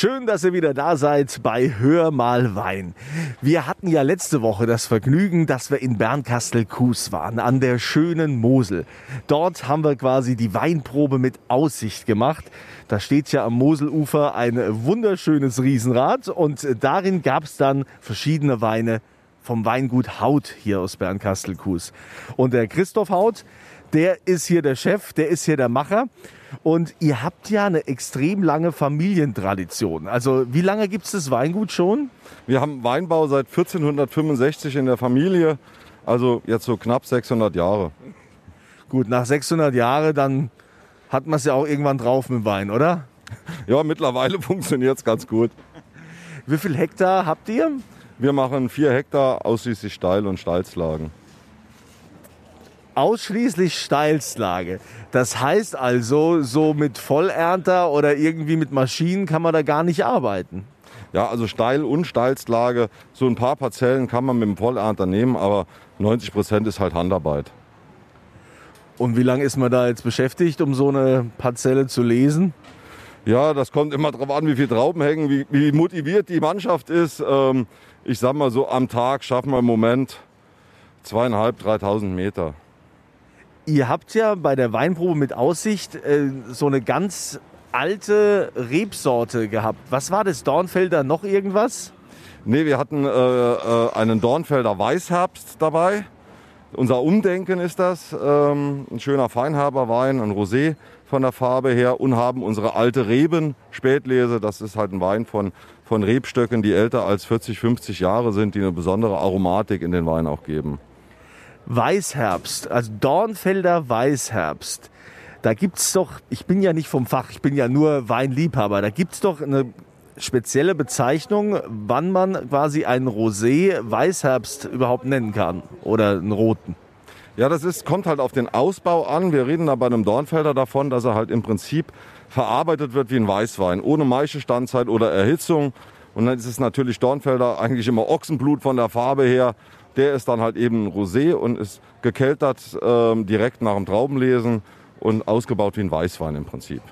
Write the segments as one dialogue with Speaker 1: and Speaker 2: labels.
Speaker 1: Schön, dass ihr wieder da seid bei Hör mal Wein. Wir hatten ja letzte Woche das Vergnügen, dass wir in Bernkastel-Kues waren, an der schönen Mosel. Dort haben wir quasi die Weinprobe mit Aussicht gemacht. Da steht ja am Moselufer ein wunderschönes Riesenrad und darin gab es dann verschiedene Weine vom Weingut Haut hier aus Bernkastel-Kues. Und der Christoph Haut, der ist hier der Chef, der ist hier der Macher. Und ihr habt ja eine extrem lange Familientradition. Also wie lange gibt es das Weingut schon?
Speaker 2: Wir haben Weinbau seit 1465 in der Familie, also jetzt so knapp 600 Jahre.
Speaker 1: Gut, nach 600 Jahren, dann hat man es ja auch irgendwann drauf mit Wein, oder?
Speaker 2: Ja, mittlerweile funktioniert es ganz gut.
Speaker 1: Wie viel Hektar habt ihr?
Speaker 2: Wir machen vier Hektar ausschließlich Steil- und Steilslagen
Speaker 1: ausschließlich Steilslage. Das heißt also, so mit Vollernter oder irgendwie mit Maschinen kann man da gar nicht arbeiten.
Speaker 2: Ja, also Steil- und Steilslage, so ein paar Parzellen kann man mit dem Vollernter nehmen, aber 90 Prozent ist halt Handarbeit.
Speaker 1: Und wie lange ist man da jetzt beschäftigt, um so eine Parzelle zu lesen?
Speaker 2: Ja, das kommt immer darauf an, wie viele Trauben hängen, wie, wie motiviert die Mannschaft ist. Ähm, ich sag mal so, am Tag schaffen wir im Moment zweieinhalb, dreitausend Meter.
Speaker 1: Ihr habt ja bei der Weinprobe mit Aussicht äh, so eine ganz alte Rebsorte gehabt. Was war das? Dornfelder noch irgendwas?
Speaker 2: Nee, wir hatten äh, äh, einen Dornfelder Weißherbst dabei. Unser Umdenken ist das. Ähm, ein schöner Feinhaberwein, ein Rosé von der Farbe her und haben unsere alte Reben Spätlese. Das ist halt ein Wein von, von Rebstöcken, die älter als 40, 50 Jahre sind, die eine besondere Aromatik in den Wein auch geben.
Speaker 1: Weißherbst, also Dornfelder Weißherbst. Da gibt es doch, ich bin ja nicht vom Fach, ich bin ja nur Weinliebhaber, da gibt es doch eine spezielle Bezeichnung, wann man quasi einen Rosé Weißherbst überhaupt nennen kann oder einen roten.
Speaker 2: Ja, das ist, kommt halt auf den Ausbau an. Wir reden da bei einem Dornfelder davon, dass er halt im Prinzip verarbeitet wird wie ein Weißwein, ohne Maischestandzeit oder Erhitzung. Und dann ist es natürlich Dornfelder eigentlich immer Ochsenblut von der Farbe her. Der ist dann halt eben Rosé und ist gekeltert ähm, direkt nach dem Traubenlesen und ausgebaut wie ein Weißwein im Prinzip.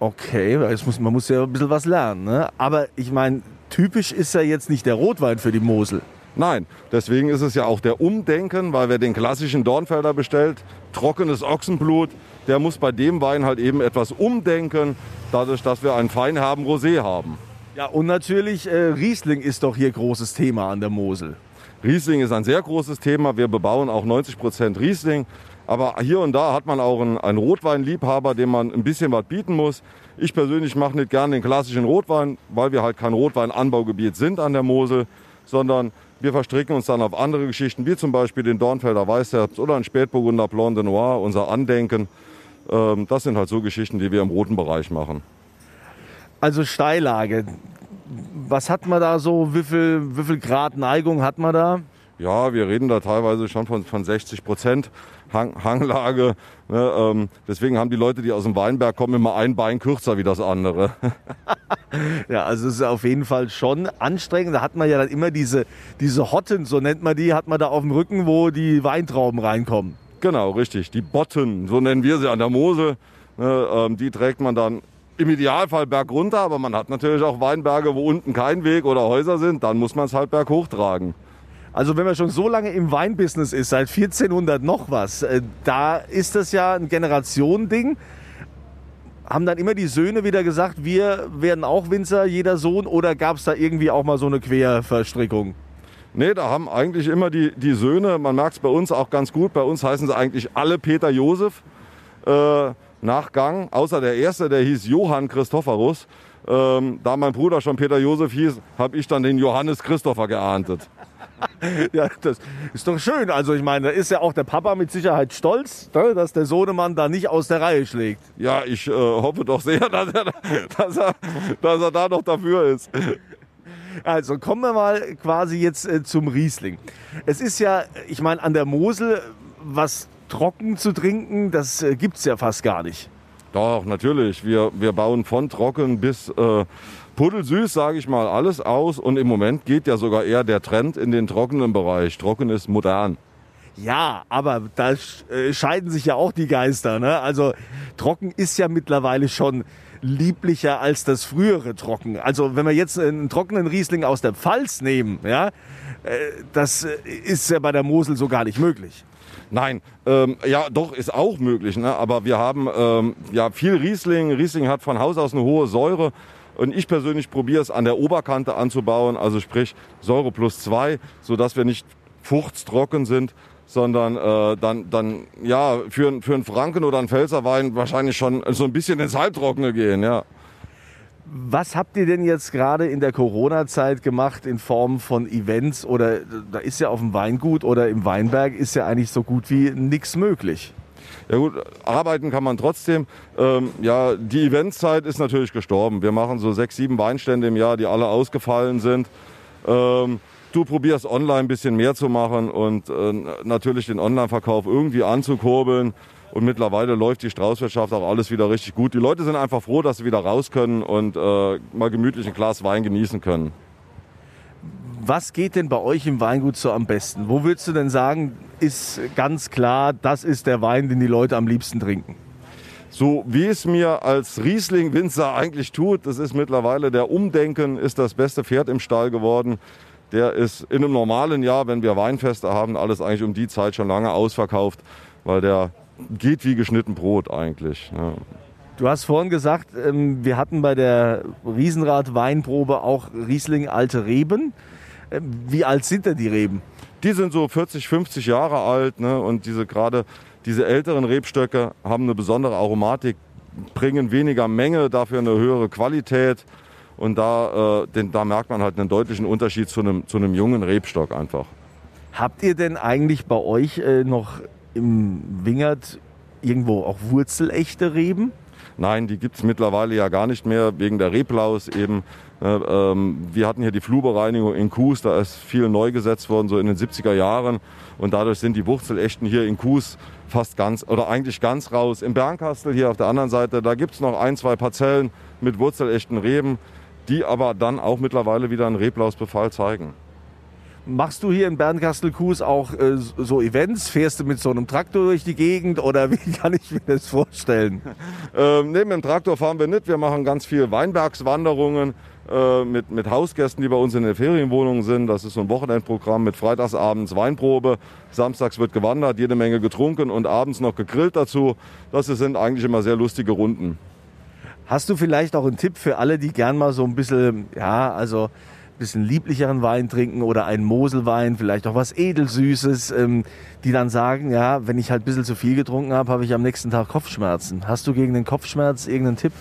Speaker 1: Okay, muss, man muss ja ein bisschen was lernen. Ne? Aber ich meine, typisch ist ja jetzt nicht der Rotwein für die Mosel.
Speaker 2: Nein, deswegen ist es ja auch der Umdenken, weil wer den klassischen Dornfelder bestellt, trockenes Ochsenblut, der muss bei dem Wein halt eben etwas umdenken, dadurch, dass wir einen feinherben Rosé haben.
Speaker 1: Ja, und natürlich, äh, Riesling ist doch hier großes Thema an der Mosel.
Speaker 2: Riesling ist ein sehr großes Thema. Wir bebauen auch 90 Prozent Riesling. Aber hier und da hat man auch einen, einen Rotweinliebhaber, dem man ein bisschen was bieten muss. Ich persönlich mache nicht gerne den klassischen Rotwein, weil wir halt kein Rotweinanbaugebiet sind an der Mosel, sondern wir verstricken uns dann auf andere Geschichten, wie zum Beispiel den Dornfelder Weißherbst oder ein Spätburgunder Blanc de Noir, unser Andenken. Ähm, das sind halt so Geschichten, die wir im roten Bereich machen.
Speaker 1: Also Steillage, was hat man da so? Wie viel, wie viel Grad Neigung hat man da?
Speaker 2: Ja, wir reden da teilweise schon von, von 60 Prozent Hang, Hanglage. Ne, ähm, deswegen haben die Leute, die aus dem Weinberg kommen, immer ein Bein kürzer wie das andere.
Speaker 1: ja, also es ist auf jeden Fall schon anstrengend. Da hat man ja dann immer diese, diese Hotten, so nennt man die, hat man da auf dem Rücken, wo die Weintrauben reinkommen.
Speaker 2: Genau, richtig. Die Botten, so nennen wir sie an der Mose. Ne, ähm, die trägt man dann im Idealfall bergunter, aber man hat natürlich auch Weinberge, wo unten kein Weg oder Häuser sind, dann muss man es halt berghoch tragen.
Speaker 1: Also wenn man schon so lange im Weinbusiness ist, seit 1400 noch was, äh, da ist das ja ein Generationending. Haben dann immer die Söhne wieder gesagt, wir werden auch Winzer, jeder Sohn, oder gab es da irgendwie auch mal so eine Querverstrickung?
Speaker 2: Nee, da haben eigentlich immer die, die Söhne, man merkt es bei uns auch ganz gut, bei uns heißen sie eigentlich alle Peter Josef. Äh, Nachgang, außer der erste, der hieß Johann Christophorus. Ähm, da mein Bruder schon Peter Josef hieß, habe ich dann den Johannes Christopher geahntet.
Speaker 1: ja, das ist doch schön. Also ich meine, da ist ja auch der Papa mit Sicherheit stolz, ne, dass der Sohnemann da nicht aus der Reihe schlägt.
Speaker 2: Ja, ich äh, hoffe doch sehr, dass er, dass, er, dass er da noch dafür ist.
Speaker 1: Also kommen wir mal quasi jetzt äh, zum Riesling. Es ist ja, ich meine, an der Mosel, was trocken zu trinken, das äh, gibt es ja fast gar nicht.
Speaker 2: Doch, natürlich. Wir, wir bauen von trocken bis äh, puddelsüß, sage ich mal, alles aus. Und im Moment geht ja sogar eher der Trend in den trockenen Bereich. Trocken ist modern.
Speaker 1: Ja, aber da äh, scheiden sich ja auch die Geister. Ne? Also trocken ist ja mittlerweile schon lieblicher als das frühere Trocken. Also wenn wir jetzt einen trockenen Riesling aus der Pfalz nehmen, ja, äh, das ist ja bei der Mosel so gar nicht möglich.
Speaker 2: Nein, ähm, ja, doch, ist auch möglich. Ne? Aber wir haben ähm, ja viel Riesling. Riesling hat von Haus aus eine hohe Säure. Und ich persönlich probiere es an der Oberkante anzubauen, also sprich Säure plus zwei, sodass wir nicht fuchtstrocken sind, sondern äh, dann, dann ja, für, für einen Franken oder einen Pfälzerwein wahrscheinlich schon so ein bisschen ins Halbtrockene gehen, ja.
Speaker 1: Was habt ihr denn jetzt gerade in der Corona-Zeit gemacht in Form von Events oder da ist ja auf dem Weingut oder im Weinberg ist ja eigentlich so gut wie nichts möglich?
Speaker 2: Ja gut, arbeiten kann man trotzdem. Ähm, ja, die Eventzeit ist natürlich gestorben. Wir machen so sechs, sieben Weinstände im Jahr, die alle ausgefallen sind. Ähm, du probierst online ein bisschen mehr zu machen und äh, natürlich den Online-Verkauf irgendwie anzukurbeln. Und mittlerweile läuft die Straußwirtschaft auch alles wieder richtig gut. Die Leute sind einfach froh, dass sie wieder raus können und äh, mal gemütlich ein Glas Wein genießen können.
Speaker 1: Was geht denn bei euch im Weingut so am besten? Wo würdest du denn sagen, ist ganz klar, das ist der Wein, den die Leute am liebsten trinken?
Speaker 2: So wie es mir als Riesling-Winzer eigentlich tut, das ist mittlerweile der Umdenken, ist das beste Pferd im Stall geworden. Der ist in einem normalen Jahr, wenn wir Weinfeste haben, alles eigentlich um die Zeit schon lange ausverkauft, weil der geht wie geschnitten Brot eigentlich. Ja.
Speaker 1: Du hast vorhin gesagt, ähm, wir hatten bei der Riesenrad Weinprobe auch Riesling alte Reben. Ähm, wie alt sind denn die Reben?
Speaker 2: Die sind so 40, 50 Jahre alt ne? und diese gerade diese älteren Rebstöcke haben eine besondere Aromatik, bringen weniger Menge, dafür eine höhere Qualität und da, äh, den, da merkt man halt einen deutlichen Unterschied zu einem, zu einem jungen Rebstock einfach.
Speaker 1: Habt ihr denn eigentlich bei euch äh, noch im Wingert irgendwo auch wurzelechte Reben?
Speaker 2: Nein, die gibt es mittlerweile ja gar nicht mehr, wegen der Reblaus eben. Äh, ähm, wir hatten hier die Flurbereinigung in Kues, da ist viel neu gesetzt worden, so in den 70er Jahren. Und dadurch sind die Wurzelechten hier in Kues fast ganz oder eigentlich ganz raus. Im Bernkastel hier auf der anderen Seite, da gibt es noch ein, zwei Parzellen mit wurzelechten Reben, die aber dann auch mittlerweile wieder einen Reblausbefall zeigen.
Speaker 1: Machst du hier in Bernkastel-Kues auch äh, so Events? Fährst du mit so einem Traktor durch die Gegend oder wie kann ich mir das vorstellen?
Speaker 2: ähm, neben dem Traktor fahren wir nicht. Wir machen ganz viel Weinbergswanderungen äh, mit, mit Hausgästen, die bei uns in den Ferienwohnungen sind. Das ist so ein Wochenendprogramm mit freitagsabends Weinprobe. Samstags wird gewandert, jede Menge getrunken und abends noch gegrillt dazu. Das sind eigentlich immer sehr lustige Runden.
Speaker 1: Hast du vielleicht auch einen Tipp für alle, die gern mal so ein bisschen, ja, also bisschen lieblicheren Wein trinken oder einen Moselwein, vielleicht auch was Edelsüßes, ähm, die dann sagen, ja, wenn ich halt ein bisschen zu viel getrunken habe, habe ich am nächsten Tag Kopfschmerzen. Hast du gegen den Kopfschmerz irgendeinen Tipp?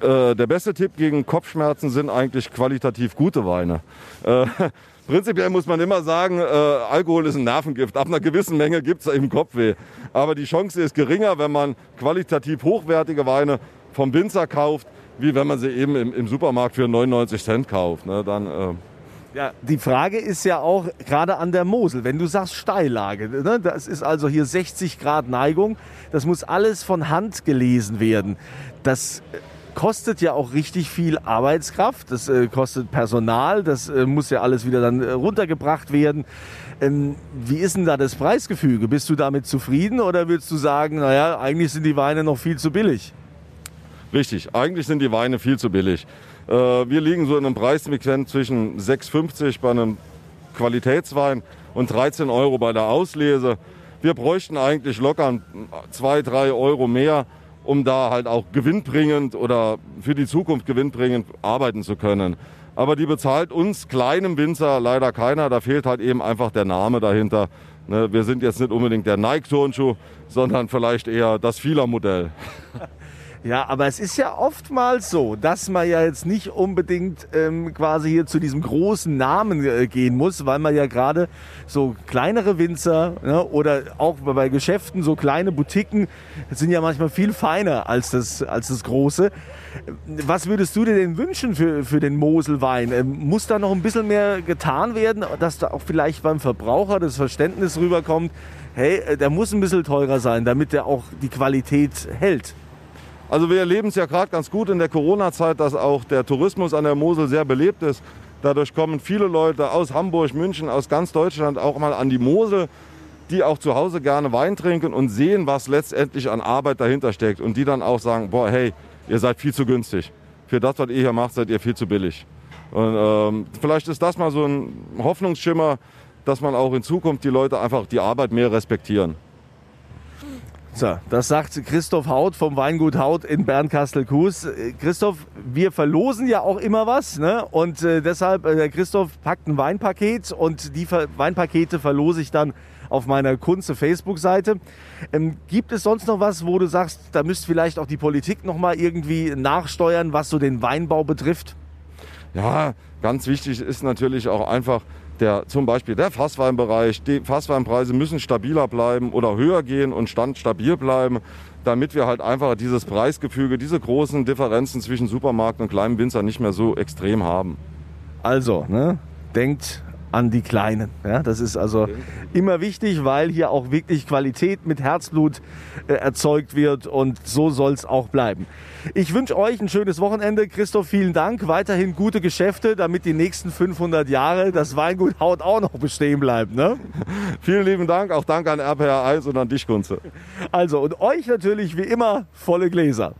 Speaker 2: Äh, der beste Tipp gegen Kopfschmerzen sind eigentlich qualitativ gute Weine. Äh, prinzipiell muss man immer sagen, äh, Alkohol ist ein Nervengift. Ab einer gewissen Menge gibt es eben Kopfweh. Aber die Chance ist geringer, wenn man qualitativ hochwertige Weine vom Winzer kauft, wie wenn man sie eben im, im Supermarkt für 99 Cent kauft. Ne? Dann, äh
Speaker 1: ja, die Frage ist ja auch gerade an der Mosel, wenn du sagst Steillage, ne? das ist also hier 60 Grad Neigung, das muss alles von Hand gelesen werden. Das kostet ja auch richtig viel Arbeitskraft, das äh, kostet Personal, das äh, muss ja alles wieder dann äh, runtergebracht werden. Ähm, wie ist denn da das Preisgefüge? Bist du damit zufrieden oder würdest du sagen, naja, eigentlich sind die Weine noch viel zu billig?
Speaker 2: Richtig, eigentlich sind die Weine viel zu billig. Äh, wir liegen so in einem Preissegment zwischen 6,50 bei einem Qualitätswein und 13 Euro bei der Auslese. Wir bräuchten eigentlich locker 2, 3 Euro mehr, um da halt auch gewinnbringend oder für die Zukunft gewinnbringend arbeiten zu können. Aber die bezahlt uns kleinem Winzer leider keiner. Da fehlt halt eben einfach der Name dahinter. Ne, wir sind jetzt nicht unbedingt der Nike-Turnschuh, sondern vielleicht eher das Fieler-Modell.
Speaker 1: Ja, aber es ist ja oftmals so, dass man ja jetzt nicht unbedingt ähm, quasi hier zu diesem großen Namen äh, gehen muss, weil man ja gerade so kleinere Winzer ne, oder auch bei Geschäften so kleine Boutiquen sind ja manchmal viel feiner als das, als das große. Was würdest du dir denn wünschen für, für den Moselwein? Ähm, muss da noch ein bisschen mehr getan werden, dass da auch vielleicht beim Verbraucher das Verständnis rüberkommt, hey, äh, der muss ein bisschen teurer sein, damit der auch die Qualität hält?
Speaker 2: Also wir erleben es ja gerade ganz gut in der Corona-Zeit, dass auch der Tourismus an der Mosel sehr belebt ist. Dadurch kommen viele Leute aus Hamburg, München, aus ganz Deutschland auch mal an die Mosel, die auch zu Hause gerne Wein trinken und sehen, was letztendlich an Arbeit dahinter steckt. Und die dann auch sagen, boah, hey, ihr seid viel zu günstig. Für das, was ihr hier macht, seid ihr viel zu billig. Und ähm, vielleicht ist das mal so ein Hoffnungsschimmer, dass man auch in Zukunft die Leute einfach die Arbeit mehr respektieren.
Speaker 1: So, das sagt Christoph Haut vom Weingut Haut in Bernkastel-Kues. Äh, Christoph, wir verlosen ja auch immer was, ne? Und äh, deshalb, äh, Christoph packt ein Weinpaket und die Ver Weinpakete verlose ich dann auf meiner Kunze Facebook-Seite. Ähm, gibt es sonst noch was, wo du sagst, da müsste vielleicht auch die Politik noch mal irgendwie nachsteuern, was so den Weinbau betrifft?
Speaker 2: Ja, ganz wichtig ist natürlich auch einfach, der, zum Beispiel der Fassweinbereich, die Fassweinpreise müssen stabiler bleiben oder höher gehen und stand stabil bleiben, damit wir halt einfach dieses Preisgefüge, diese großen Differenzen zwischen Supermarkt und kleinem Winzer nicht mehr so extrem haben.
Speaker 1: Also, ne, denkt an die Kleinen. Ja, das ist also immer wichtig, weil hier auch wirklich Qualität mit Herzblut äh, erzeugt wird und so soll es auch bleiben. Ich wünsche euch ein schönes Wochenende. Christoph, vielen Dank. Weiterhin gute Geschäfte, damit die nächsten 500 Jahre das Weingut Haut auch noch bestehen bleibt. Ne?
Speaker 2: vielen lieben Dank. Auch Dank an RPR 1 und an dich, Kunze.
Speaker 1: Also, und euch natürlich wie immer volle Gläser.